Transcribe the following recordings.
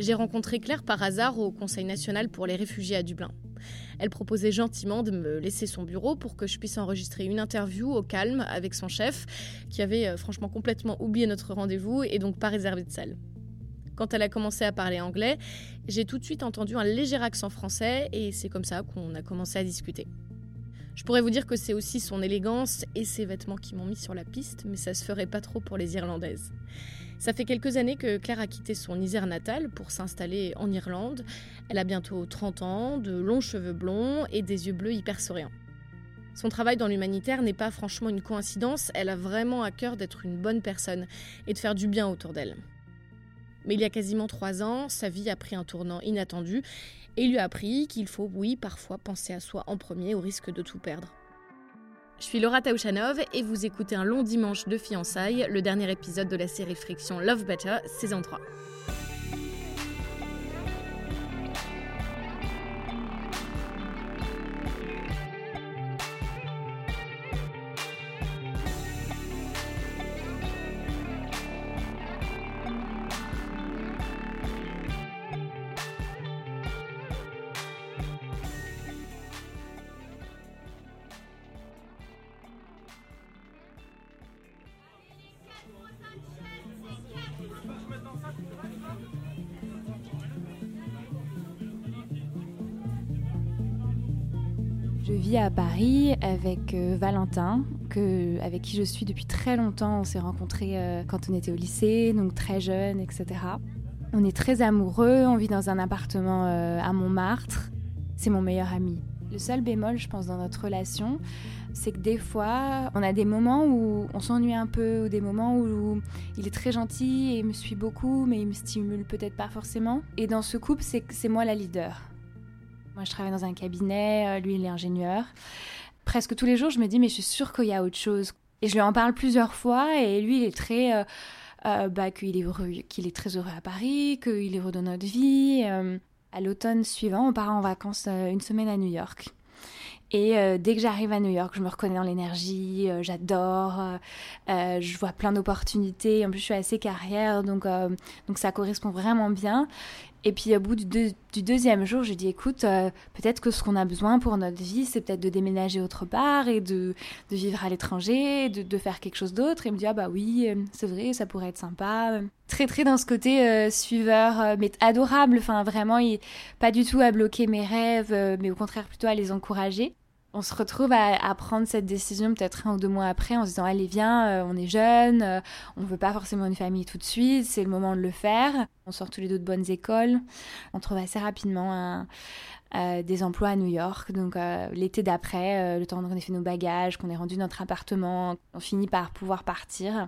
J'ai rencontré Claire par hasard au Conseil national pour les réfugiés à Dublin. Elle proposait gentiment de me laisser son bureau pour que je puisse enregistrer une interview au calme avec son chef, qui avait euh, franchement complètement oublié notre rendez-vous et donc pas réservé de salle. Quand elle a commencé à parler anglais, j'ai tout de suite entendu un léger accent français et c'est comme ça qu'on a commencé à discuter. Je pourrais vous dire que c'est aussi son élégance et ses vêtements qui m'ont mis sur la piste, mais ça se ferait pas trop pour les Irlandaises. Ça fait quelques années que Claire a quitté son Isère natal pour s'installer en Irlande. Elle a bientôt 30 ans, de longs cheveux blonds et des yeux bleus hyper souriants. Son travail dans l'humanitaire n'est pas franchement une coïncidence, elle a vraiment à cœur d'être une bonne personne et de faire du bien autour d'elle. Mais il y a quasiment trois ans, sa vie a pris un tournant inattendu et lui a appris qu'il faut, oui, parfois penser à soi en premier au risque de tout perdre. Je suis Laura Taouchanov et vous écoutez un long dimanche de fiançailles, le dernier épisode de la série Friction Love Better, saison 3. Vis à Paris avec euh, Valentin, avec qui je suis depuis très longtemps. On s'est rencontrés euh, quand on était au lycée, donc très jeune, etc. On est très amoureux, on vit dans un appartement euh, à Montmartre. C'est mon meilleur ami. Le seul bémol, je pense, dans notre relation, c'est que des fois, on a des moments où on s'ennuie un peu, ou des moments où il est très gentil et il me suit beaucoup, mais il me stimule peut-être pas forcément. Et dans ce couple, c'est moi la leader. Moi, je travaille dans un cabinet, euh, lui, il est ingénieur. Presque tous les jours, je me dis, mais je suis sûre qu'il y a autre chose. Et je lui en parle plusieurs fois, et lui, il est très. Euh, euh, bah, qu'il est, heureux, qu'il est très heureux à Paris, qu'il est heureux dans notre vie. À l'automne suivant, on part en vacances une semaine à New York. Et dès que j'arrive à New York, je me reconnais dans l'énergie, j'adore, je vois plein d'opportunités. En plus, je suis assez carrière, donc, donc ça correspond vraiment bien. Et puis au bout du, deux- du deuxième jour, j'ai dit écoute, euh, peut-être que ce qu'on a besoin pour notre vie, c'est peut-être de déménager autre part et de, vivre à l'étranger, de, faire quelque chose d'autre. Et il me dit ah bah oui, euh, c'est vrai, ça pourrait être sympa. Très très dans ce côté euh, suiveur, mais adorable. Enfin vraiment, il, pas du tout à bloquer mes rêves, mais au contraire plutôt à les encourager. On se retrouve à, prendre cette décision peut-être un ou deux mois après en se disant allez viens, euh, on est jeunes, euh, on veut pas forcément une famille tout de suite, c'est le moment de le faire. On sort tous les deux de bonnes écoles, on trouve assez rapidement euh, des emplois à New York. Donc euh, l'été d'après, le temps qu'on ait fait nos bagages, qu'on ait rendu notre appartement, on finit par pouvoir partir.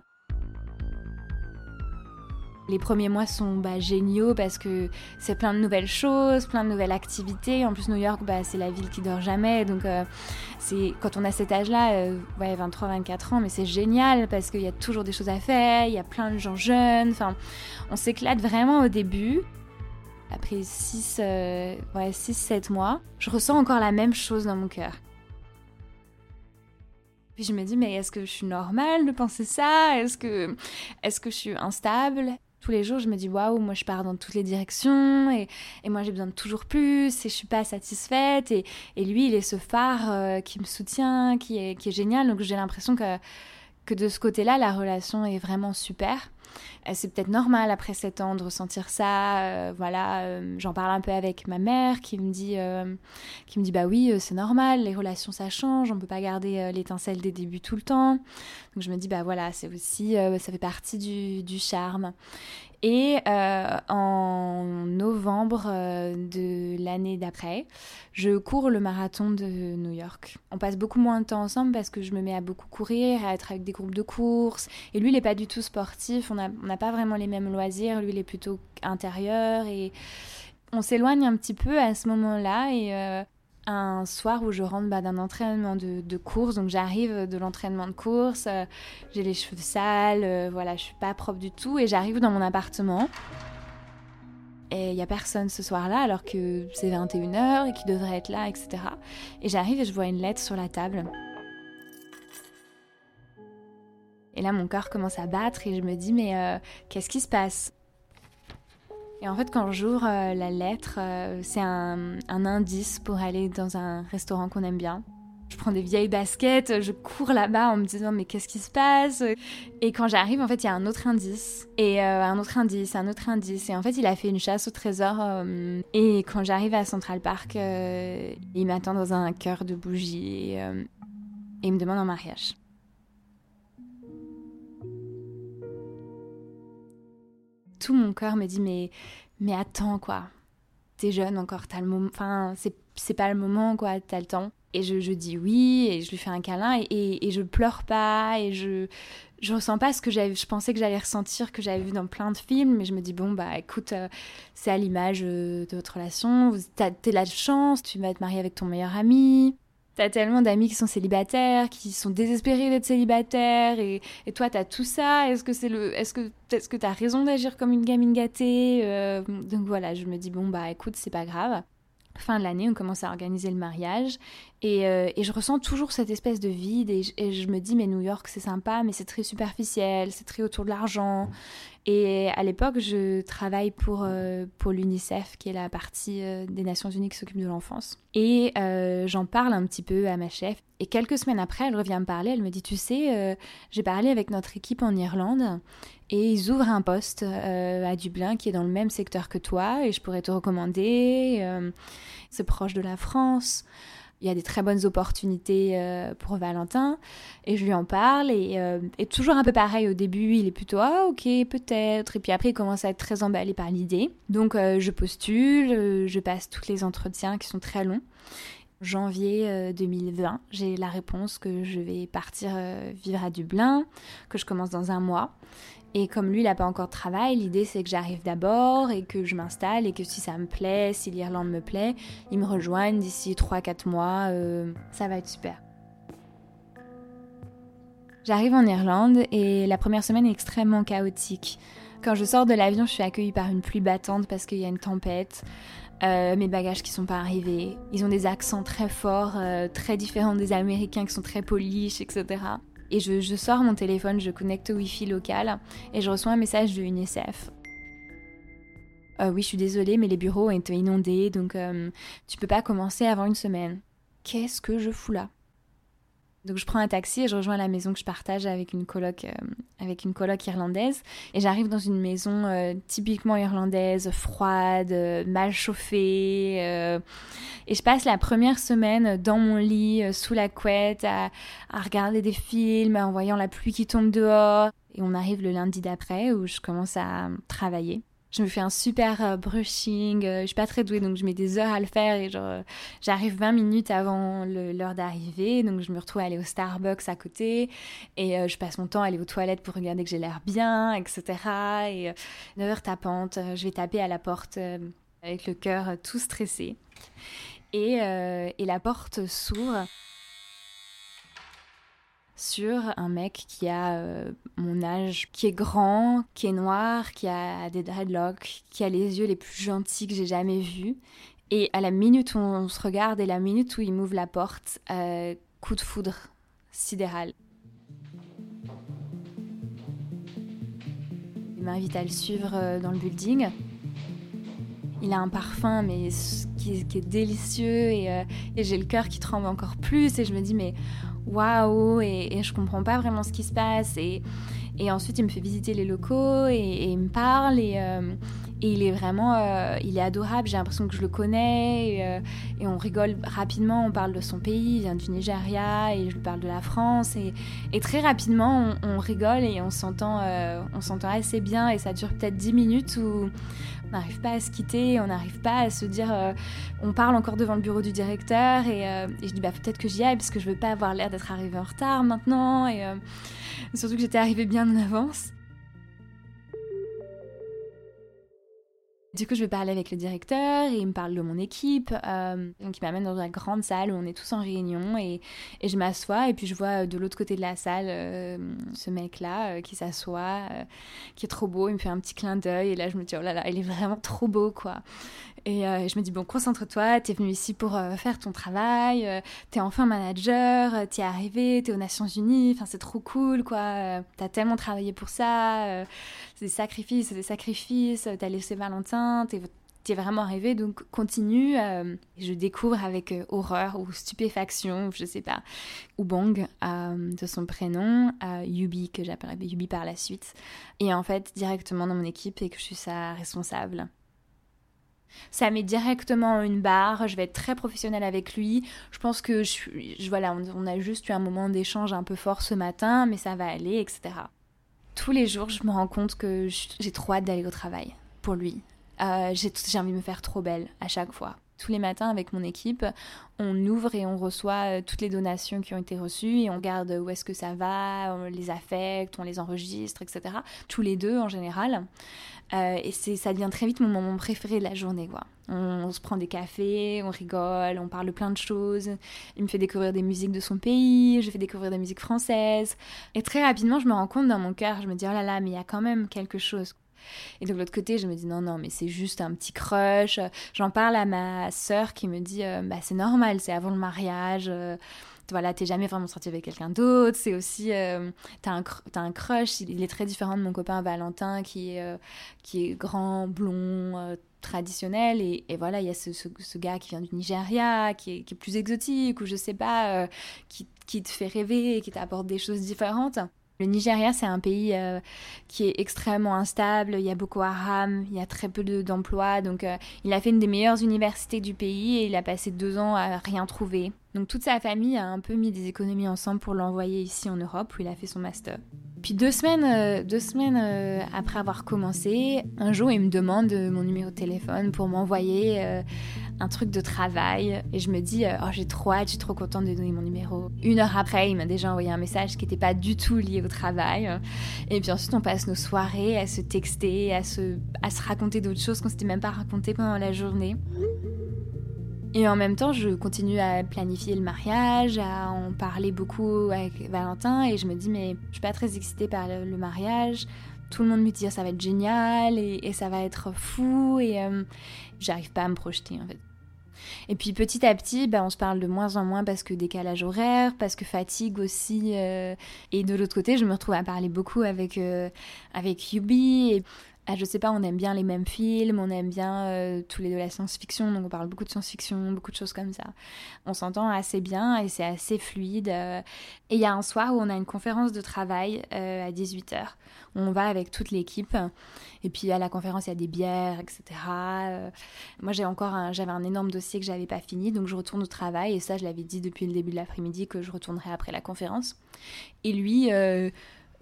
Les premiers mois sont bah, géniaux parce que c'est plein de nouvelles choses, plein de nouvelles activités. En plus, New York, bah, c'est la ville qui dort jamais. Donc, euh, quand on a cet âge-là, euh, ouais, 23-24 ans, mais c'est génial parce qu'il y a toujours des choses à faire, il y a plein de gens jeunes. Enfin, on s'éclate vraiment au début. Après 6, euh, ouais, 6-7 mois, je ressens encore la même chose dans mon cœur. Puis je me dis, mais est-ce que je suis normale de penser ça? Est-ce que, est-ce que je suis instable? Tous les jours, je me dis waouh, moi je pars dans toutes les directions et, moi j'ai besoin de toujours plus et je suis pas satisfaite. Et, et lui, il est ce phare euh, qui me soutient, qui est, qui est génial. Donc j'ai l'impression que, que de ce côté-là, la relation est vraiment super. Euh, C'est peut-être normal après 7 ans de ressentir ça. euh, voilà, euh, j'en parle un peu avec ma mère qui me dit, qui me dit bah oui, c'est normal, les relations ça change, on peut pas garder l'étincelle des débuts tout le temps. Donc je me dis bah voilà, c'est aussi, ça fait partie du, du charme. Et euh, en novembre euh, de l'année d'après, je cours le marathon de New York. On passe beaucoup moins de temps ensemble parce que je me mets à beaucoup courir, à être avec des groupes de course. Et lui, il n'est pas du tout sportif, on n'a pas vraiment les mêmes loisirs. Lui, il est plutôt intérieur et on s'éloigne un petit peu à ce moment-là. Et euh, un soir où je rentre bah, d'un entraînement de, course, donc j'arrive de l'entraînement de course, euh, j'ai les cheveux sales, euh, voilà, je suis pas propre du tout, et j'arrive dans mon appartement. Et il y a personne ce soir-là, alors que c'est 21h et qu'il devrait être là, etc. Et j'arrive et je vois une lettre sur la table. Et là, mon cœur commence à battre et je me dis, mais euh, qu'est-ce qui se passe? Et en fait, quand j'ouvre la lettre, c'est un, indice pour aller dans un restaurant qu'on aime bien. Je prends des vieilles baskets, je cours là-bas en me disant mais qu'est-ce qui se passe? Et quand j'arrive, en fait, il y a un autre indice et euh, un autre indice, un autre indice. Et en fait, il a fait une chasse au trésor. Euh, et quand j'arrive à Central Park, euh, il m'attend dans un cœur de bougie et, il me demande un mariage. Tout mon cœur me dit mais mais attends quoi, t'es jeune encore, t'as le moment, enfin c'est pas le moment quoi, t'as le temps. Et je, je, dis oui, et je lui fais un câlin, et, et, je pleure pas, et je, je ressens pas ce que j'avais, je pensais que j'allais ressentir, que j'avais vu dans plein de films, mais je me dis, bon, bah écoute, euh, c'est à l'image euh, de votre relation, t'as la chance, tu vas te marier avec ton meilleur ami, T'as tellement d'amis qui sont célibataires, qui sont désespérés d'être célibataires, et, et toi t'as tout ça. Est-ce que c'est le, est-ce que, est-ce que t'as raison d'agir comme une gamine gâtée euh, Donc voilà, je me dis bon bah écoute, c'est pas grave fin de l'année, on commence à organiser le mariage et, euh, et, je ressens toujours cette espèce de vide et, et je me dis mais New York c'est sympa mais c'est très superficiel, c'est très autour de l'argent et à l'époque, je travaille pour, euh, pour l'UNICEF, qui est la partie euh, des Nations Unies qui s'occupe de l'enfance. Et euh, j'en parle un petit peu à ma chef. Et quelques semaines après, elle revient me parler. Elle me dit Tu sais, j'ai parlé avec notre équipe en Irlande et ils ouvrent un poste à Dublin qui est dans le même secteur que toi et je pourrais te recommander. c'est proche de la France il y a des très bonnes opportunités euh, pour Valentin. Et je lui en parle et, euh, et, toujours un peu pareil au début il est plutôt ah ok peut-être. Et puis après il commence à être très emballé par l'idée. Donc euh, je postule je passe tous les entretiens qui sont très longs. Janvier 2020 j'ai la réponse que je vais partir vivre à Dublin que je commence dans un mois et comme lui, il n'a pas encore de travail, l'idée c'est que j'arrive d'abord et que je m'installe et que si ça me plaît, si l'Irlande me plaît, il me rejoignent d'ici 3-4 mois. Euh, ça va être super. J'arrive en Irlande et la première semaine est extrêmement chaotique. Quand je sors de l'avion, je suis accueillie par une pluie battante parce qu'il y a une tempête. Euh, mes bagages qui sont pas arrivés. Ils ont des accents très forts, euh, très différents des Américains qui sont très polis, etc. Et je, sors mon téléphone, je connecte au Wi-Fi local et je reçois un message de UNICEF. Euh, oui, je suis désolée, mais les bureaux ont été inondés, donc euh, tu peux pas commencer avant une semaine. Qu'est-ce que je fous là? Donc je prends un taxi et je rejoins la maison que je partage avec une coloc, euh, avec une coloc irlandaise. Et j'arrive dans une maison euh, typiquement irlandaise, froide, euh, mal chauffée. et je passe la première semaine dans mon lit, sous la couette, à, à regarder des films, en voyant la pluie qui tombe dehors. Et on arrive le lundi d'après où je commence à travailler je me fais un super euh, brushing. Euh, je suis pas très douée, donc je mets des heures à le faire et genre, euh, j'arrive 20 minutes avant l'heure d'arrivée. Donc je me retrouve à aller au Starbucks à côté et je passe mon temps à aller aux toilettes pour regarder que j'ai l'air bien, etc. Et 9 heures tapante, je vais taper à la porte avec le cœur tout stressé. Et, et la porte s'ouvre sur un mec qui a euh, mon âge, qui est grand, qui est noir, qui a des dreadlocks, qui a les yeux les plus gentils que j'ai jamais vus. Et à la minute où on se regarde et la minute où il m'ouvre la porte, euh, coup de foudre sidéral. Il m'invite à le suivre euh, dans le building. Il a un parfum mais qui, est, délicieux et, et j'ai le cœur qui tremble encore plus et je me dis mais waouh et, et, je comprends pas vraiment ce qui se passe. Et, ensuite il me fait visiter les locaux et, il me parle. Et, euh, il est vraiment euh, il est adorable. J'ai l'impression que je le connais. Euh, et, on rigole rapidement. On parle de son pays. Il vient du Nigeria et je lui parle de la France. Et, très rapidement on, rigole et on s'entend assez bien. Et ça dure peut-être 10 minutes on n'arrive pas à se quitter, on n'arrive pas à se dire. Euh, on parle encore devant le bureau du directeur et, euh, je dis bah peut-être que j'y aille parce que je veux pas avoir l'air d'être arrivée en retard maintenant et euh, surtout que j'étais arrivée bien en avance. Du coup, je vais parler avec le directeur et il me parle de mon équipe. Euh, donc, il m'amène dans la grande salle où on est tous en réunion et, et je m'assois et puis je vois de l'autre côté de la salle euh, ce mec-là euh, qui s'assoit, qui est trop beau. Il me fait un petit clin d'œil et là, je me dis, oh là là, il est vraiment trop beau, quoi. Et je me dis, bon, concentre-toi, t'es venu ici pour faire ton travail, t'es enfin manager, t'es arrivé, t'es aux Nations Unies, enfin, c'est trop cool, quoi. T'as tellement travaillé pour ça, des sacrifices, des sacrifices, t'as laissé Valentin, t'es vraiment arrivé, donc continue. Euh, je découvre avec euh, horreur ou stupéfaction, je sais pas, ou Bang euh, de son prénom, Yubi que j'appellerai Yubi par la suite, et en fait directement dans mon équipe et que je suis sa responsable. Ça met directement une barre, je vais être très professionnelle avec lui. Je pense que je, voilà, on, a juste eu un moment d'échange un peu fort ce matin, mais ça va aller, etc. Tous les jours, je me rends compte que j'ai trop hâte d'aller au travail pour lui. Euh, j'ai envie de me faire trop belle à chaque fois. Tous les matins avec mon équipe, on ouvre et on reçoit euh, toutes les donations qui ont été reçues et on regarde où est-ce que ça va, on les affecte, on les enregistre, etc. Tous les deux en général. Euh, et ça devient très vite mon moment préféré de la journée. Quoi. On, se prend des cafés, on rigole, on parle plein de choses. Il me fait découvrir des musiques de son pays, je fais découvrir des musiques françaises. Et très rapidement, je me rends compte dans mon cœur, je me dis, oh là là, mais il y a quand même quelque chose. Et de l'autre côté, je me dis non, non, mais c'est juste un petit crush. J'en parle à ma sœur qui me dit euh, bah, c'est normal, c'est avant le mariage. Euh, voilà, t'es jamais vraiment sorti avec quelqu'un d'autre. C'est aussi, euh, t'as un, as un crush. Il, est très différent de mon copain Valentin qui est, qui est grand, blond, traditionnel. Et, voilà, il y a ce, ce, gars qui vient du Nigeria, qui est, qui est plus exotique, ou je sais pas, qui, qui te fait rêver, qui t'apporte des choses différentes. Le Nigeria, c'est un pays euh, qui est extrêmement instable. Il y a beaucoup Haram, il y a très peu d'emplois. donc, euh, il a fait une des meilleures universités du pays et il a passé deux ans à rien trouver. Donc, toute sa famille a un peu mis des économies ensemble pour l'envoyer ici en Europe où il a fait son master. Puis deux semaines, euh, deux semaines après avoir commencé, un jour, il me demande mon numéro de téléphone pour m'envoyer un truc de travail. Et je me dis, euh, oh, j'ai trop hâte, je suis trop contente de donner mon numéro. Une heure après, il m'a déjà envoyé un message qui n'était pas du tout lié au travail. Et puis ensuite, on passe nos soirées à se texter, à se, à se raconter d'autres choses qu'on s'était même pas raconté pendant la journée. Et en même temps, je continue à planifier le mariage, à en parler beaucoup avec Valentin, et je me dis, mais je suis pas très excitée par le, mariage. Tout le monde me dit, ça va être génial, et, ça va être fou, et euh, j'arrive pas à me projeter en fait. Et puis petit à petit, bah, on se parle de moins en moins parce que décalage horaire, parce que fatigue aussi. Euh, et de l'autre côté, je me retrouve à parler beaucoup avec, euh, avec Yubi. Ah, je sais pas, on aime bien les mêmes films, on aime bien euh, tous les deux la science-fiction, donc on parle beaucoup de science-fiction, beaucoup de choses comme ça. On s'entend assez bien et c'est assez fluide. et il y a un soir où on a une conférence de travail à 18h. On va avec toute l'équipe. Et puis à la conférence, il y a des bières, etc. Euh, moi, j'ai encore j'avais un énorme dossier que j'avais pas fini, donc je retourne au travail. Et ça, je l'avais dit depuis le début de l'après-midi que je retournerai après la conférence. Et lui.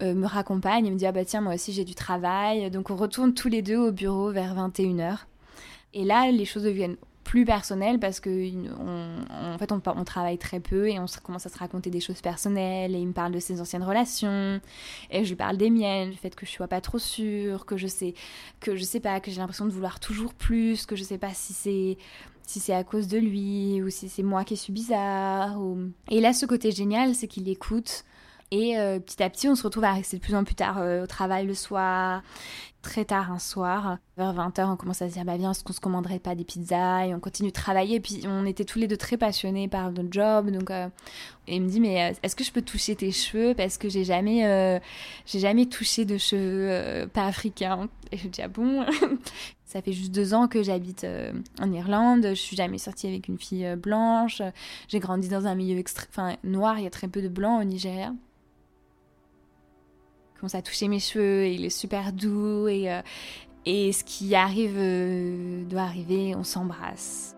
Euh, me raccompagne et me dit ah bah tiens moi aussi j'ai du travail. Donc on retourne tous les deux au bureau vers 21h et là les choses deviennent plus personnel parce que en fait on, on, travaille très peu et on commence à se raconter des choses personnelles et il me parle de ses anciennes relations et je lui parle des miennes du fait que je suis pas trop sûre que je sais que je sais pas que j'ai l'impression de vouloir toujours plus que je sais pas si c'est si c'est à cause de lui ou si c'est moi qui suis bizarre et là ce côté génial c'est qu'il écoute et euh, petit à petit, on se retrouve à rester de plus en plus tard euh, au travail le soir très tard un soir, vers 20h, on commence à se dire bah viens, est-ce qu'on se commanderait pas des pizzas? Et on continue de travailler. Et puis on était tous les deux très passionnés par notre job, donc euh, et il me dit mais est-ce que je peux toucher tes cheveux? Parce que j'ai jamais jamais touché de cheveux pas africains. Et je dis ah bon? Ça fait juste deux ans que j'habite en Irlande. Je suis jamais sortie avec une fille blanche. J'ai grandi dans un milieu enfin noir. Il y a très peu de blancs au Nigeria commence à toucher mes cheveux et il est super doux et, euh, et ce qui arrive euh, doit arriver, on s'embrasse.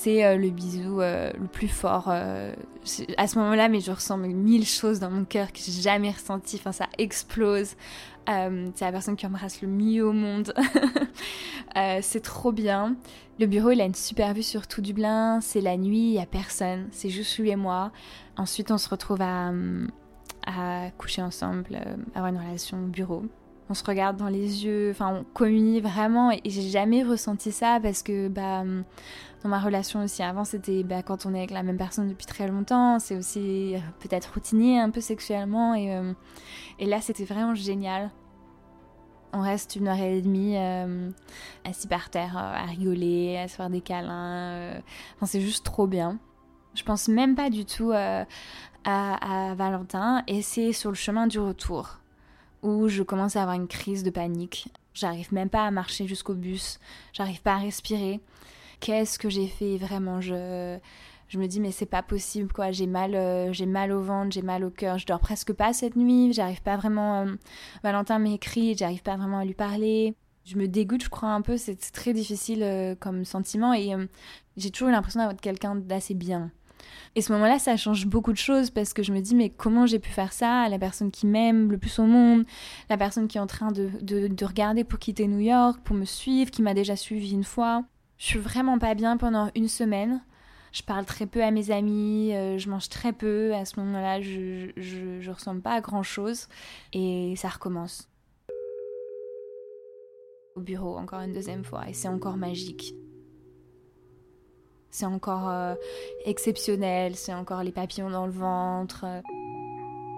C'est euh, le bisou le plus fort à ce moment-là, mais je ressens mille choses dans mon cœur que j'ai jamais ressenti. Enfin, ça explose. c'est la personne qui embrasse le mieux au monde. c'est trop bien. Le bureau, il a une super vue sur tout Dublin. C'est la nuit, il y a personne. C'est juste lui et moi. Ensuite, on se retrouve à, à coucher ensemble, euh, avoir une relation bureau. On se regarde dans les yeux, enfin, on communie vraiment. Et, j'ai jamais ressenti ça parce que, bah, dans ma relation aussi avant, c'était bah, quand on est avec la même personne depuis très longtemps. C'est aussi euh, peut-être routinier un peu sexuellement. Et, euh, et là, c'était vraiment génial. On reste une heure et demie assis par terre à rigoler, à se faire des câlins. C'est juste trop bien. Je pense même pas du tout à, à Valentin et c'est sur le chemin du retour où je commence à avoir une crise de panique. J'arrive même pas à marcher jusqu'au bus, j'arrive pas à respirer. Qu'est-ce que j'ai fait vraiment? Je, je me dis mais c'est pas possible quoi, j'ai mal euh, j'ai mal au ventre, j'ai mal au cœur, je dors presque pas cette nuit, j'arrive pas vraiment euh, Valentin m'écrit, j'arrive pas vraiment à lui parler. Je me dégoûte, je crois un peu, c'est très difficile euh, comme sentiment et j'ai toujours l'impression d'avoir quelqu'un d'assez bien. Et ce moment-là, ça change beaucoup de choses parce que je me dis, mais comment j'ai pu faire ça? À la personne qui m'aime le plus au monde, la personne qui est en train de, de, regarder pour quitter New York, pour me suivre, qui m'a déjà suivi une fois. Je suis vraiment pas bien pendant une semaine. Je parle très peu à mes amis, euh, je mange très peu. À ce moment-là, je, je, je ressemble pas à grand chose. Et ça recommence. Au bureau, encore une deuxième fois. Et c'est encore magique c'est encore euh, exceptionnel, c'est encore les papillons dans le ventre.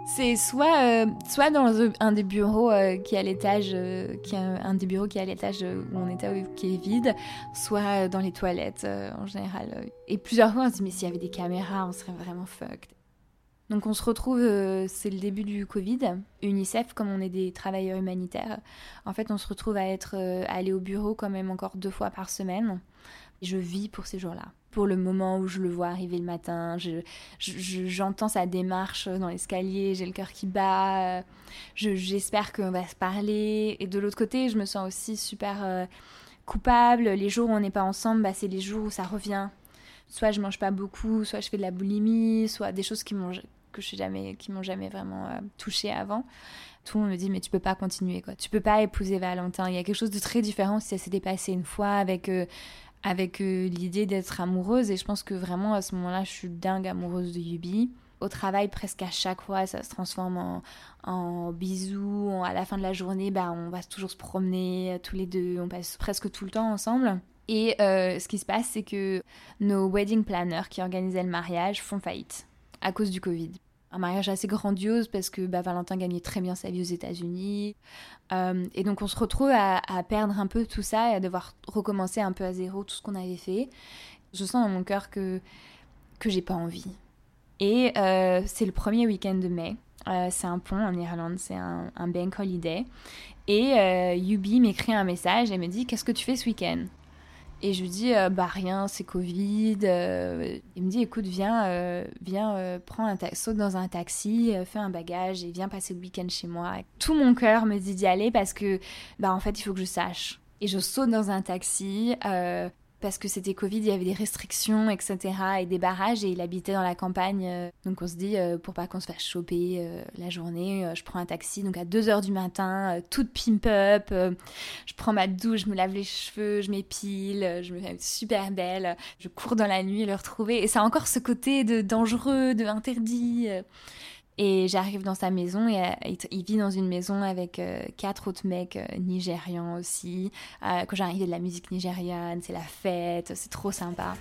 C'est soit, euh, soit dans un des bureaux euh, qui est à l'étage, qui un des bureaux qui est à l'étage où on était, qui est vide, soit dans les toilettes en général. Et plusieurs fois on se dit mais s'il y avait des caméras, on serait vraiment fucked. Donc on se retrouve, c'est le début du Covid. UNICEF, comme on est des travailleurs humanitaires, en fait on se retrouve à être aller au bureau quand même encore deux fois par semaine. Je vis pour ces jours-là pour le moment où je le vois arriver le matin. J'entends sa démarche dans l'escalier, j'ai le cœur qui bat. J'espère qu'on va se parler. Et de l'autre côté, je me sens aussi super euh, coupable. Les jours où on n'est pas ensemble, bah, c'est les jours où ça revient. Soit je mange pas beaucoup, soit je fais de la boulimie, soit des choses qui m'ont que je jamais, qui m'ont jamais vraiment euh, touchée avant. Tout le monde me dit mais tu peux pas continuer quoi. Tu peux pas épouser Valentin. Il y a quelque chose de très différent si ça s'est dépassé une fois avec euh, avec euh, l'idée d'être amoureuse. Et je pense que vraiment à ce moment-là, je suis dingue amoureuse de Yubi. Au travail, presque à chaque fois, ça se transforme en, en bisous. À la fin de la journée, bah, on va toujours se promener tous les deux. On passe presque tout le temps ensemble. Et euh, ce qui se passe, c'est que nos wedding planners qui organisaient le mariage font faillite à cause du Covid un mariage assez grandiose parce que bah, Valentin gagnait très bien sa vie aux États-Unis. Euh, et donc on se retrouve à, perdre un peu tout ça et à devoir recommencer un peu à zéro tout ce qu'on avait fait. Je sens dans mon cœur que, que j'ai pas envie. Et euh, c'est le premier week-end de mai. Euh, c'est un pont en Irlande, c'est un, un, bank holiday. Et Yubi m'écrit un message et me dit Qu'est-ce que tu fais ce week-end? Et je lui dis, euh, bah rien, c'est Covid. Euh. il me dit, écoute, viens, euh, viens, prends un saute dans un taxi, fais un bagage et viens passer le week-end chez moi. Tout mon cœur me dit d'y aller parce que, bah en fait, il faut que je sache. Et je saute dans un taxi parce que c'était Covid, il y avait des restrictions, etc. et des barrages et il habitait dans la campagne. Euh. donc on se dit, euh, pour pas qu'on se fasse choper euh, la journée, je prends un taxi, donc à 2h du matin, toute pimp up, je prends ma douche, je me lave les cheveux, je m'épile, je me fais super belle, je cours dans la nuit le retrouver. Et ça a encore ce côté de dangereux, de interdit. Et j'arrive dans sa maison et euh, il vit dans une maison avec euh, quatre autres mecs euh, nigérians aussi. quand j'arrive, de la musique nigériane, c'est la fête, c'est trop sympa.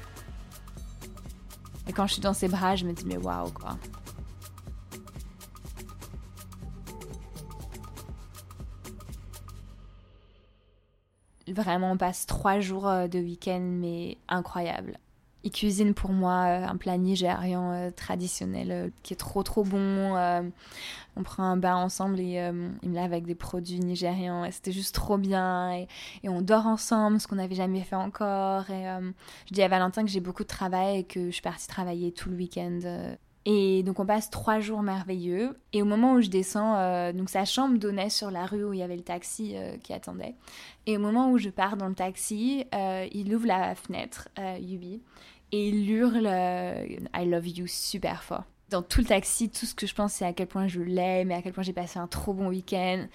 Et quand je suis dans ses bras, je me dis mais waouh quoi. Vraiment, on passe trois jours de week-end, mais incroyable. Il cuisine pour moi euh, un plat nigérian euh, traditionnel euh, qui est trop trop bon. on prend un bain ensemble et il me lave avec des produits nigérians c'était juste trop bien. Et, on dort ensemble, ce qu'on n'avait jamais fait encore. Je dis à Valentin que j'ai beaucoup de travail et que je suis partie travailler tout le week-end. Et donc on passe trois jours merveilleux. Et au moment où je descends, donc sa chambre donnait sur la rue où il y avait le taxi qui attendait. Et au moment où je pars dans le taxi, il ouvre la fenêtre, Yubi, et il hurle euh, I love you super fort. Dans tout le taxi, tout ce que je pense, c'est à quel point je l'aime et à quel point j'ai passé un trop bon week-end.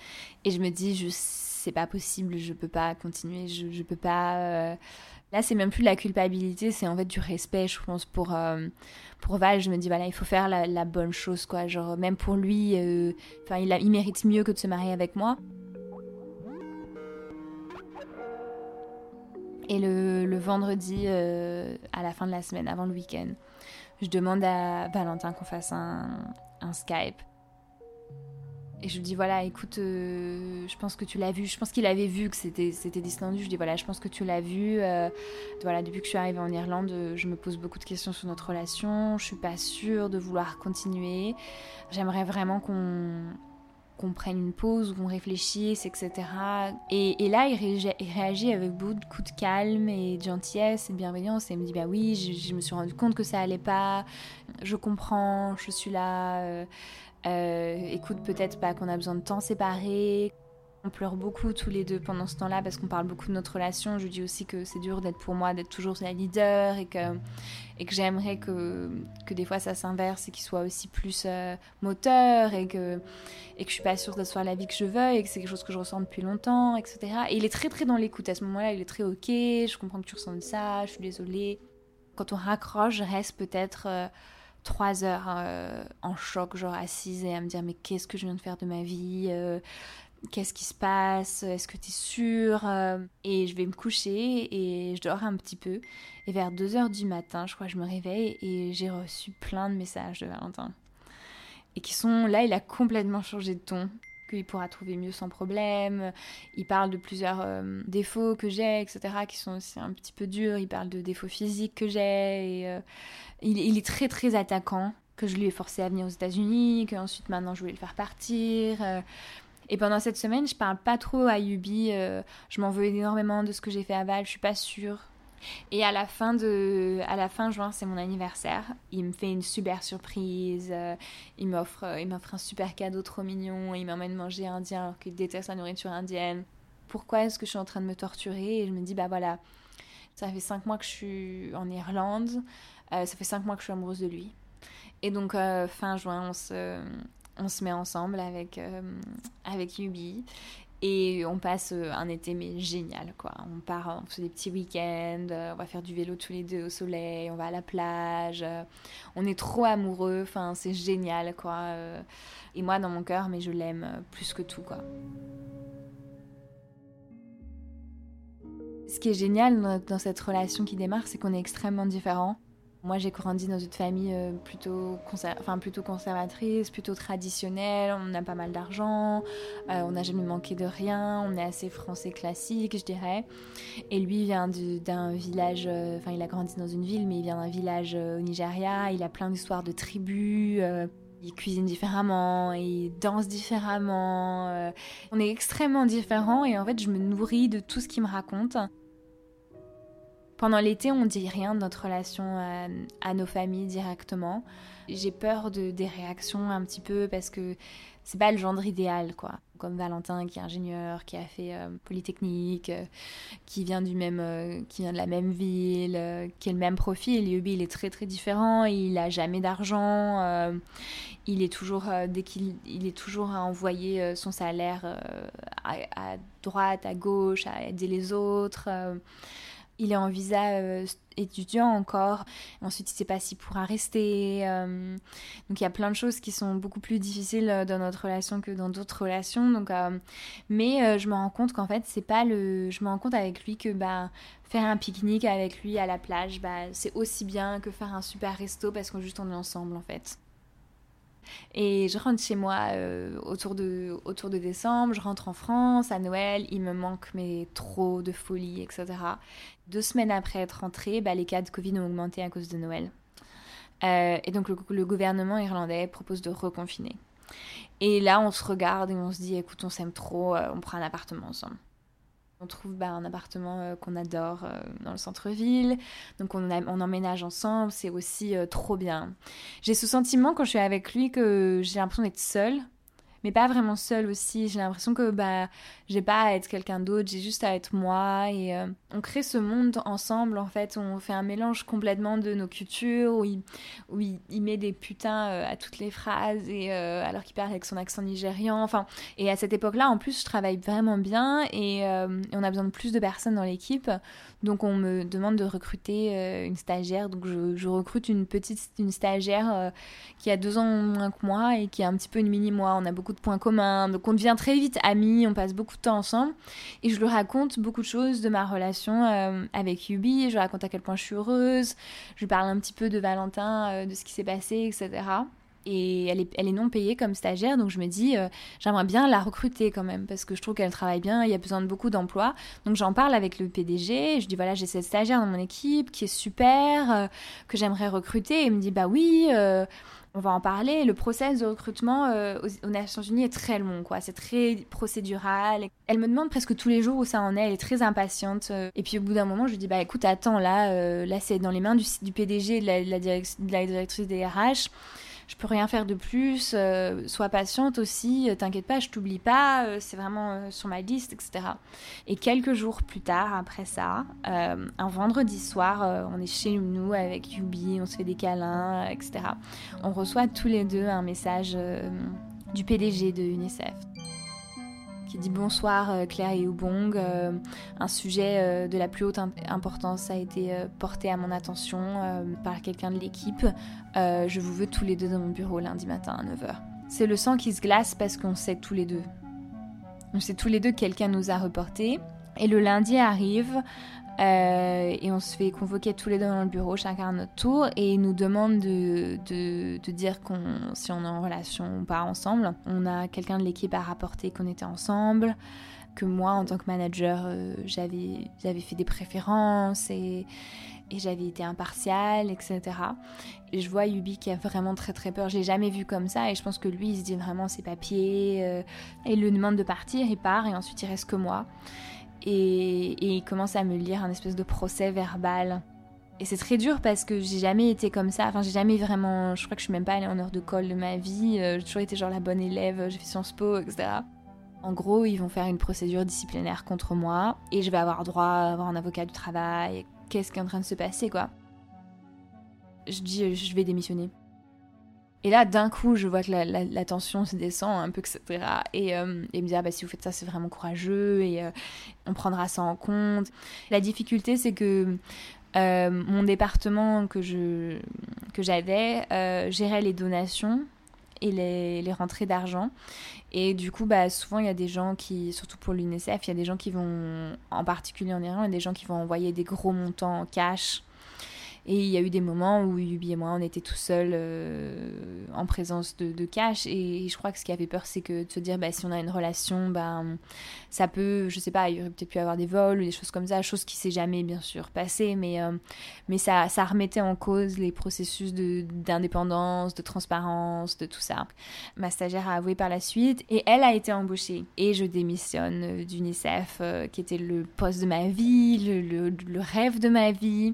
Et je me dis, je c'est pas possible, je peux pas continuer, je, je peux pas. Euh. Là, c'est même plus de la culpabilité, c'est en fait du respect, je pense, pour, euh, pour Val. Je me dis, voilà, il faut faire la, bonne chose, quoi. Genre, même pour lui, enfin, il, il mérite mieux que de se marier avec moi. Et le, vendredi, euh, à la fin de la semaine, avant le week-end, je demande à Valentin qu'on fasse un, Skype. Et je lui dis voilà, écoute, euh, je pense que tu l'as vu. Je pense qu'il avait vu que c'était c'était distendu. Je dis voilà, je pense que tu l'as vu. Euh, voilà, depuis que je suis arrivée en Irlande, je me pose beaucoup de questions sur notre relation. Je suis pas sûre de vouloir continuer. J'aimerais vraiment qu'on qu'on prenne une pause, qu'on réfléchisse, etc. Et, là, il réagit, avec beaucoup de calme et de gentillesse et de bienveillance. Et il me dit, bah oui, je, me suis rendu compte que ça allait pas, je comprends, je suis là. Euh, euh, écoute, peut-être pas qu'on a besoin de temps séparés. On pleure beaucoup tous les deux pendant ce temps-là parce qu'on parle beaucoup de notre relation. Je lui dis aussi que c'est dur d'être pour moi, d'être toujours la leader et que, et que j'aimerais que, que des fois ça s'inverse et qu'il soit aussi plus euh, moteur et que, et que je suis pas sûre d'être la vie que je veux et que c'est quelque chose que je ressens depuis longtemps, etc. Et il est très très dans l'écoute à ce moment-là. Il est très ok, je comprends que tu ressens ça, je suis désolée. Quand on raccroche, je reste peut-être. Euh, trois heures euh, en choc, genre assise et à me dire mais qu'est-ce que je viens de faire de ma vie euh, Qu'est-ce qui se passe Est-ce que tu es sûre euh, Et je vais me coucher et je dors un petit peu. Et vers 2 heures du matin, je crois, je me réveille et j'ai reçu plein de messages de Valentin. Et qui sont là, il a complètement changé de ton qu'il pourra trouver mieux sans problème. Il parle de plusieurs défauts que j'ai, etc., qui sont aussi un petit peu durs. Il parle de défauts physiques que j'ai. Et, il, est très très attaquant, que je lui ai forcé à venir aux États-Unis, qu'ensuite maintenant je voulais le faire partir. Euh. Et pendant cette semaine, je parle pas trop à Yubi. Euh, je m'en veux énormément de ce que j'ai fait à Val, je suis pas sûre. Et à la fin de, à la fin juin, c'est mon anniversaire. Il me fait une super surprise. Euh, il m'offre, il m'offre un super cadeau trop mignon. Il m'emmène manger indien alors qu'il déteste la nourriture indienne. Pourquoi est-ce que je suis en train de me torturer? Et je me dis bah voilà, ça fait cinq mois que je suis en Irlande. Euh, ça fait cinq mois que je suis amoureuse de lui. Et donc, euh, fin juin, on se, on se met ensemble avec, euh, avec Yubi. Et on passe un été mais génial quoi. On part, on fait des petits week-ends, on va faire du vélo tous les deux au soleil, on va à la plage. on est trop amoureux, enfin c'est génial quoi. Et moi dans mon cœur, mais je l'aime plus que tout quoi. Ce qui est génial dans cette relation qui démarre, c'est qu'on est extrêmement différents. Moi, j'ai grandi dans une famille euh, plutôt, conservatrice, plutôt traditionnelle. On a pas mal d'argent, euh, on n'a jamais manqué de rien, on est assez français classique, je dirais. Et lui vient d'un village, euh, enfin, il a grandi dans une ville, mais il vient d'un village au Nigeria. Il a plein d'histoires de tribus il cuisine différemment, il danse différemment. on est extrêmement différents et en fait, je me nourris de tout ce qu'il me raconte. Pendant l'été, on dit rien de notre relation à, nos familles directement. J'ai peur de, des réactions un petit peu parce que c'est pas le genre idéal, quoi. Comme Valentin qui est ingénieur, qui a fait euh, Polytechnique, euh, qui vient du même, euh, qui vient de la même ville, qui a le même profil. Yubi, il est très très différent. Il a jamais d'argent. il est toujours dès qu'il il est toujours à envoyer son salaire à, droite, à gauche, à aider les autres. Il est en visa euh, étudiant encore. Ensuite, il ne sait pas s'il pourra rester. Euh. donc, il y a plein de choses qui sont beaucoup plus difficiles euh, dans notre relation que dans d'autres relations. Donc, mais je me rends compte qu'en fait, c'est pas le. Je me rends compte avec lui que bah, faire un pique-nique avec lui à la plage, bah, c'est aussi bien que faire un super resto parce qu'on juste on est ensemble en fait. Et je rentre chez moi euh, autour, de, autour de décembre, je rentre en France à Noël, il me manque mais trop de folie, etc. Deux semaines après être rentrée, bah, les cas de Covid ont augmenté à cause de Noël. Euh, et donc le, gouvernement irlandais propose de reconfiner. Et là, on se regarde et on se dit, écoute, on s'aime trop, euh, on prend un appartement ensemble. On trouve bah, un appartement euh, qu'on adore euh, dans le centre-ville. Donc on, on, emménage ensemble, c'est aussi euh, trop bien. J'ai ce sentiment quand je suis avec lui que j'ai l'impression d'être seule mais pas vraiment seule aussi. J'ai l'impression que bah, j'ai pas à être quelqu'un d'autre, j'ai juste à être moi. Et euh, on crée ce monde ensemble, en fait. On fait un mélange complètement de nos cultures, où il, où il, met des putains euh, à toutes les phrases, et, euh, alors qu'il parle avec son accent nigérian. Enfin, et à cette époque-là, en plus, je travaille vraiment bien, et, on a besoin de plus de personnes dans l'équipe. Donc on me demande de recruter une stagiaire. Donc je, je, recrute une petite une stagiaire qui a deux ans moins que moi et qui est un petit peu une mini-moi. On a beaucoup de points communs, donc on devient très vite amis, on passe beaucoup de temps ensemble. Et je lui raconte beaucoup de choses de ma relation euh, avec Yubi, je lui raconte à quel point je suis heureuse, je lui parle un petit peu de Valentin, euh, de ce qui s'est passé, etc. et elle est, non payée comme stagiaire, donc je me dis, euh, j'aimerais bien la recruter quand même, parce que je trouve qu'elle travaille bien, il y a besoin de beaucoup d'emplois. Donc j'en parle avec le PDG, je dis, voilà, j'ai cette stagiaire dans mon équipe qui est super, euh, que j'aimerais recruter, et il me dit, bah oui, euh, on va en parler. Le process de recrutement aux, Nations Unies est très long, quoi. C'est très procédural. Elle me demande presque tous les jours où ça en est. Elle est très impatiente. Et puis au bout d'un moment, je lui dis bah écoute, attends, là, là c'est dans les mains du, du PDG de la, de la directrice des RH je peux rien faire de plus, euh, sois patiente aussi, euh, t'inquiète pas, je t'oublie pas, euh, c'est vraiment sur ma liste, etc. Et quelques jours plus tard, après ça, un vendredi soir, on est chez nous avec Yubi, on se fait des câlins, etc. On reçoit tous les deux un message du PDG de UNICEF qui dit bonsoir euh, Claire et Oubong. Euh, un sujet euh, de la plus haute importance a été porté à mon attention par quelqu'un de l'équipe. je vous veux tous les deux dans mon bureau lundi matin à 9h. C'est le sang qui se glace parce qu'on sait tous les deux. On sait tous les deux que quelqu'un nous a reporté. Et le lundi arrive, euh, et on se fait convoquer tous les deux dans le bureau, chacun à notre tour, et ils nous demandent de, de, dire qu'on, si on est en relation ou pas ensemble. On a quelqu'un de l'équipe à rapporter qu'on était ensemble, que moi, en tant que manager, euh, j'avais, j'avais fait des préférences et, et j'avais été impartiale, etc. Et je vois Yubi qui a vraiment très très peur. Je l'ai jamais vu comme ça et je pense que lui, il se dit vraiment ses papiers. Euh, et il lui demande de partir, il part et ensuite il reste que moi et, il commence à me lire un espèce de procès verbal. Et c'est très dur parce que j'ai jamais été comme ça. Enfin, j'ai jamais vraiment. Je crois que je suis même pas allée en heure de colle de ma vie. Euh, j'ai toujours été genre la bonne élève. J'ai fait Sciences Po, etc. En gros, ils vont faire une procédure disciplinaire contre moi et je vais avoir droit à avoir un avocat du travail. Qu'est-ce qui est en train de se passer, quoi? Je dis, je vais démissionner. Et là, d'un coup, je vois que la, tension se descend un peu, etc. Et, euh, et me dit, ah, bah, si vous faites ça, c'est vraiment courageux et euh, on prendra ça en compte. La difficulté, c'est que euh, mon département que j'avais gérait les donations et les, les rentrées d'argent. Et du coup, bah, souvent, il y a des gens qui, surtout pour l'UNICEF, il y a des gens qui vont, en particulier en Iran, il y a des gens qui vont envoyer des gros montants en cash et il y a eu des moments où Yubi et moi, on était tout seuls euh, en présence de, cash. Et je crois que ce qui avait peur, c'est que de se dire, bah, si on a une relation, bah, ça peut, je sais pas, il y aurait peut-être pu avoir des vols ou des choses comme ça, chose qui s'est jamais, bien sûr, passée. Mais, euh, mais ça, ça remettait en cause les processus d'indépendance, de, transparence, de tout ça. Ma stagiaire a avoué par la suite et elle a été embauchée. Et je démissionne d'UNICEF, euh, qui était le poste de ma vie, le, le, le rêve de ma vie.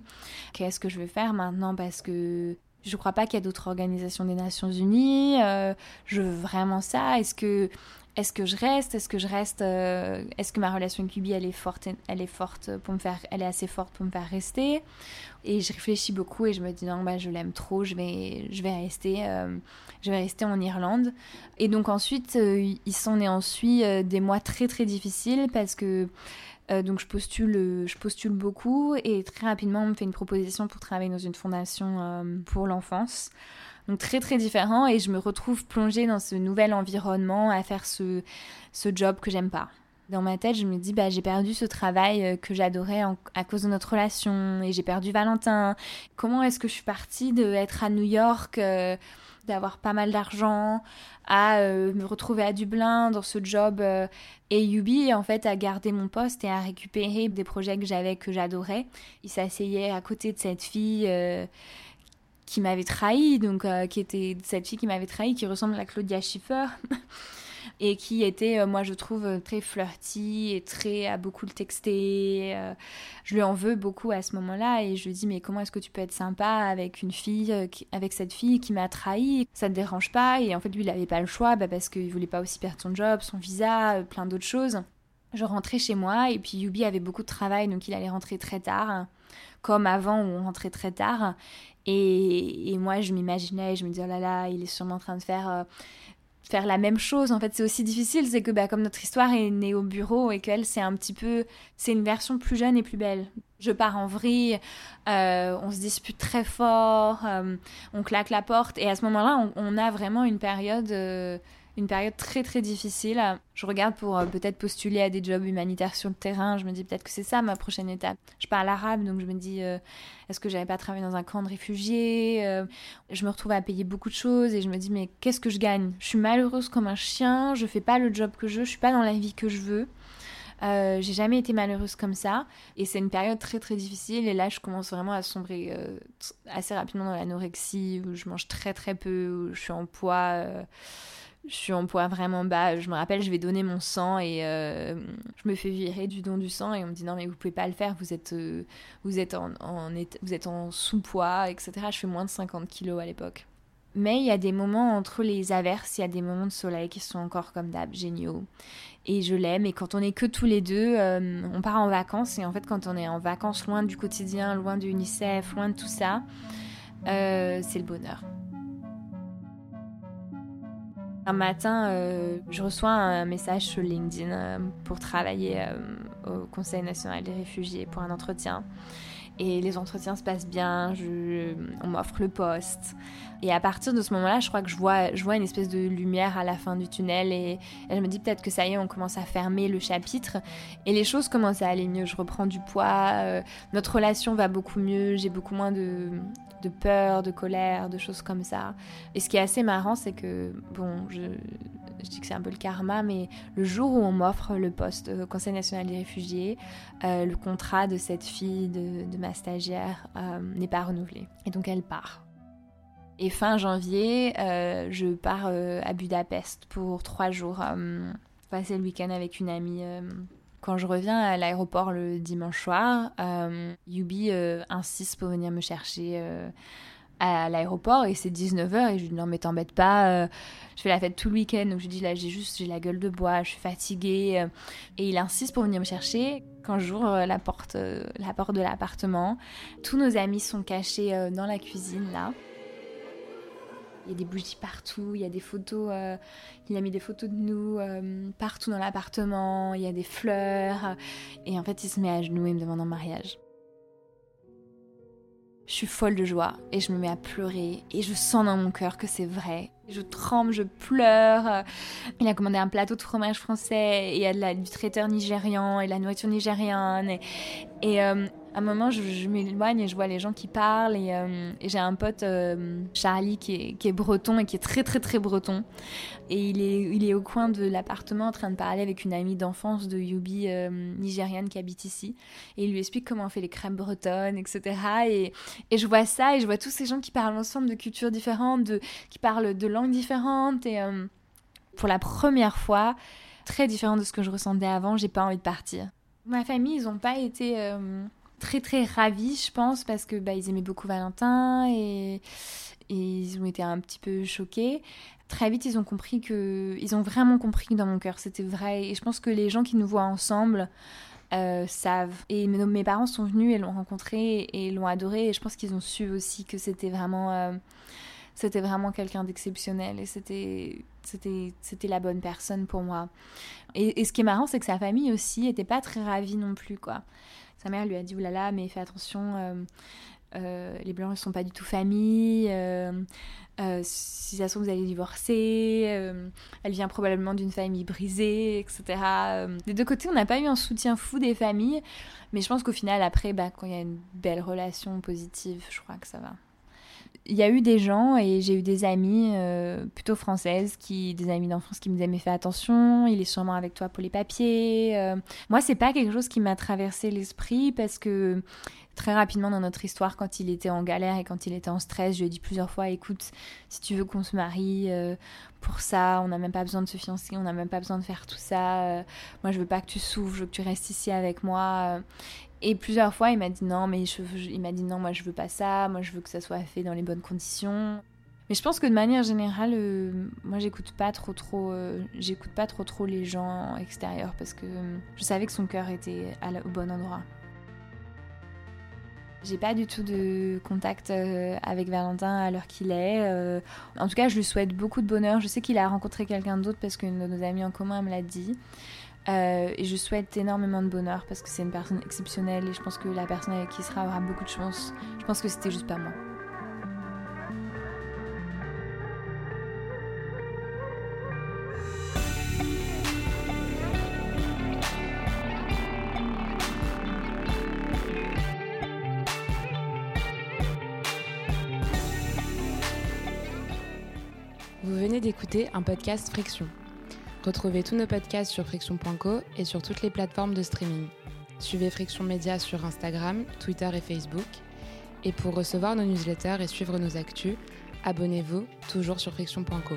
Qu'est-ce que je faire maintenant parce que je crois pas qu'il y a d'autres organisations des Nations Unies. Euh, je veux vraiment ça. Est-ce que, est-ce que je reste? Est-ce que je reste euh, Est-ce que ma relation avec elle est forte Elle est forte pour me faire. Elle est assez forte pour me faire rester? Et je réfléchis beaucoup et je me dis non bah je l'aime trop. Je vais, je vais rester. Euh, je vais rester en Irlande. Et donc ensuite, ils sont en ensuite des mois très très difficiles parce que euh, donc je postule, je postule beaucoup et très rapidement on me fait une proposition pour travailler dans une fondation euh, pour l'enfance. Donc très très différent et je me retrouve plongée dans ce nouvel environnement à faire ce, ce job que j'aime pas. Dans ma tête, je me dis, bah, j'ai perdu ce travail euh, que j'adorais à cause de notre relation et j'ai perdu Valentin. Comment est-ce que je suis partie d'être à New York d'avoir pas mal d'argent, à euh, me retrouver à Dublin dans ce job. Euh, et Yubi, en fait, a gardé mon poste et a récupéré des projets que j'avais, que j'adorais. Il s'asseyait à côté de cette fille euh, qui m'avait trahi, donc qui était cette fille qui m'avait trahi, qui ressemble à Claudia Schiffer. et qui était, euh, moi je trouve, euh, très flirty et très à beaucoup le texter. Euh, je lui en veux beaucoup à ce moment-là et je lui dis mais comment est-ce que tu peux être sympa avec une fille, avec cette fille qui m'a trahi? Ça te dérange pas? Et en fait lui il n'avait pas le choix bah, parce qu'il voulait pas aussi perdre son job, son visa, plein d'autres choses. Je rentrais chez moi et puis Yubi avait beaucoup de travail donc il allait rentrer très tard comme avant où on rentrait très tard. Et, et moi, je m'imaginais, je me disais, oh là là, il est sûrement en train de faire faire la même chose. En fait, c'est aussi difficile, c'est que bah, comme notre histoire est née au bureau et qu'elle, c'est un petit peu, c'est une version plus jeune et plus belle. Je pars en vrille, euh, on se dispute très fort, euh, on claque la porte et à ce moment-là, on, a vraiment une période euh, une période très très difficile. Je regarde pour euh, peut-être postuler à des jobs humanitaires sur le terrain. Je me dis peut-être que c'est ça ma prochaine étape. Je parle arabe, donc je me dis euh, est-ce que j'avais pas travaillé dans un camp de réfugiés euh, Je me retrouve à payer beaucoup de choses et je me dis mais qu'est-ce que je gagne? Je suis malheureuse comme un chien. Je fais pas le job que je veux. Je suis pas dans la vie que je veux. j'ai jamais été malheureuse comme ça et c'est une période très très difficile et là je commence vraiment à sombrer assez rapidement dans l'anorexie où je mange très très peu où je suis en poids je suis en poids vraiment bas. Je me rappelle, je vais donner mon sang et euh, je me fais virer du don du sang et on me dit non mais vous pouvez pas le faire, vous êtes, euh, vous êtes en, vous êtes en sous-poids, etc. Je fais moins de 50 kilos à l'époque. Mais il y a des moments entre les averses, il y a des moments de soleil qui sont encore comme d'hab, géniaux. Et je l'aime. Et quand on est que tous les deux, euh, on part en vacances. Et en fait, quand on est en vacances, loin du quotidien, loin de UNICEF, loin de tout ça, c'est le bonheur. Un matin, euh, je reçois un message sur LinkedIn euh, pour travailler euh, au Conseil national des réfugiés pour un entretien. Et les entretiens se passent bien, on m'offre le poste. Et à partir de ce moment-là, je crois que je vois, je une espèce de lumière à la fin du tunnel et je me dis peut-être que ça y est, on commence à fermer le chapitre et les choses commencent à aller mieux. Je reprends du poids, notre relation va beaucoup mieux, j'ai beaucoup moins de, de peur, de colère, de choses comme ça. Et ce qui est assez marrant, c'est que, bon, je, dis que c'est un peu le karma, mais le jour où on m'offre le poste au Conseil national des réfugiés, euh, le contrat de cette fille, de, ma stagiaire, euh, n'est pas renouvelé. Et donc elle part. Et fin janvier, euh, je pars à Budapest pour trois jours, passer le week-end avec une amie quand je reviens à l'aéroport le dimanche soir, euh, Yubi euh, insiste pour venir me chercher euh, à l'aéroport et c'est 19h et je lui dis non mais t'embête pas, je fais la fête tout le week-end donc je lui dis là j'ai juste j'ai la gueule de bois, je suis fatiguée et il insiste pour venir me chercher. Quand j'ouvre la porte, la porte de l'appartement, tous nos amis sont cachés dans la cuisine là. Il y a des bougies partout, il y a des photos, euh, il a mis des photos de nous euh, partout dans l'appartement, il y a des fleurs. Et en fait, il se met à genoux et me demande en mariage. Je suis folle de joie et je me mets à pleurer et je sens dans mon cœur que c'est vrai. Je tremble, je pleure. Il a commandé un plateau de fromage français et il y a du traiteur nigérian et de la nourriture nigériane. Et, euh, à un moment, je, m'éloigne et je vois les gens qui parlent. Et, euh, j'ai un pote, euh, Charlie, qui est, breton et qui est très, très, très breton. Et il est, il est au coin de l'appartement en train de parler avec une amie d'enfance de Yubi, euh, nigériane, qui habite ici. Et il lui explique comment on fait les crèmes bretonnes, etc. Et, et, je vois ça et je vois tous ces gens qui parlent ensemble de cultures différentes, qui parlent de langues différentes. Et pour la première fois, très différent de ce que je ressentais avant, j'ai pas envie de partir. Ma famille, ils n'ont pas été très très ravis, je pense, parce que bah, ils aimaient beaucoup Valentin et, ils ont été un petit peu choqués. Très vite, ils ont compris que, ils ont vraiment compris que dans mon cœur c'était vrai. Et je pense que les gens qui nous voient ensemble euh, savent. Et mes, parents sont venus et l'ont rencontré et l'ont adoré. Et je pense qu'ils ont su aussi que c'était vraiment, euh, c'était vraiment quelqu'un d'exceptionnel et c'était, c'était, la bonne personne pour moi. Et, et ce qui est marrant, c'est que sa famille aussi était pas très ravie non plus, quoi. Sa mère lui a dit oulala, mais fais attention, euh, euh, les blancs ne sont pas du tout famille. Euh, si ça se trouve, vous allez divorcer. elle vient probablement d'une famille brisée, etc. des deux côtés, on n'a pas eu un soutien fou des familles, mais je pense qu'au final, après, bah, quand il y a une belle relation positive, je crois que ça va il y a eu des gens et j'ai eu des amis euh, plutôt françaises, qui, des amis d'enfance qui me disaient mais fais attention, il est sûrement avec toi pour les papiers. Euh. moi, c'est pas quelque chose qui m'a traversé l'esprit parce que très rapidement dans notre histoire, quand il était en galère et quand il était en stress, je lui ai dit plusieurs fois écoute, si tu veux qu'on se marie euh, pour ça, on n'a même pas besoin de se fiancer, on n'a même pas besoin de faire tout ça. moi, je veux pas que tu souffres, je veux que tu restes ici avec moi. Et plusieurs fois, il m'a dit non, mais il m'a dit non, moi je veux pas ça, moi je veux que ça soit fait dans les bonnes conditions. Mais je pense que de manière générale, euh, moi j'écoute pas trop trop, euh, j'écoute pas trop trop les gens extérieurs parce que je savais que son cœur était au bon endroit. J'ai pas du tout de contact euh, avec Valentin à l'heure qu'il est. en tout cas, je lui souhaite beaucoup de bonheur. Je sais qu'il a rencontré quelqu'un d'autre parce qu'une de nos amies en commun me l'a dit. Euh, et je souhaite énormément de bonheur parce que c'est une personne exceptionnelle et je pense que la personne avec qui sera aura beaucoup de chance. Je pense que c'était juste pas moi. Vous venez d'écouter un podcast Friction Retrouvez tous nos podcasts sur friction.co et sur toutes les plateformes de streaming. Suivez Friction Média sur Instagram, Twitter et Facebook. Et pour recevoir nos newsletters et suivre nos actus, abonnez-vous toujours sur friction.co.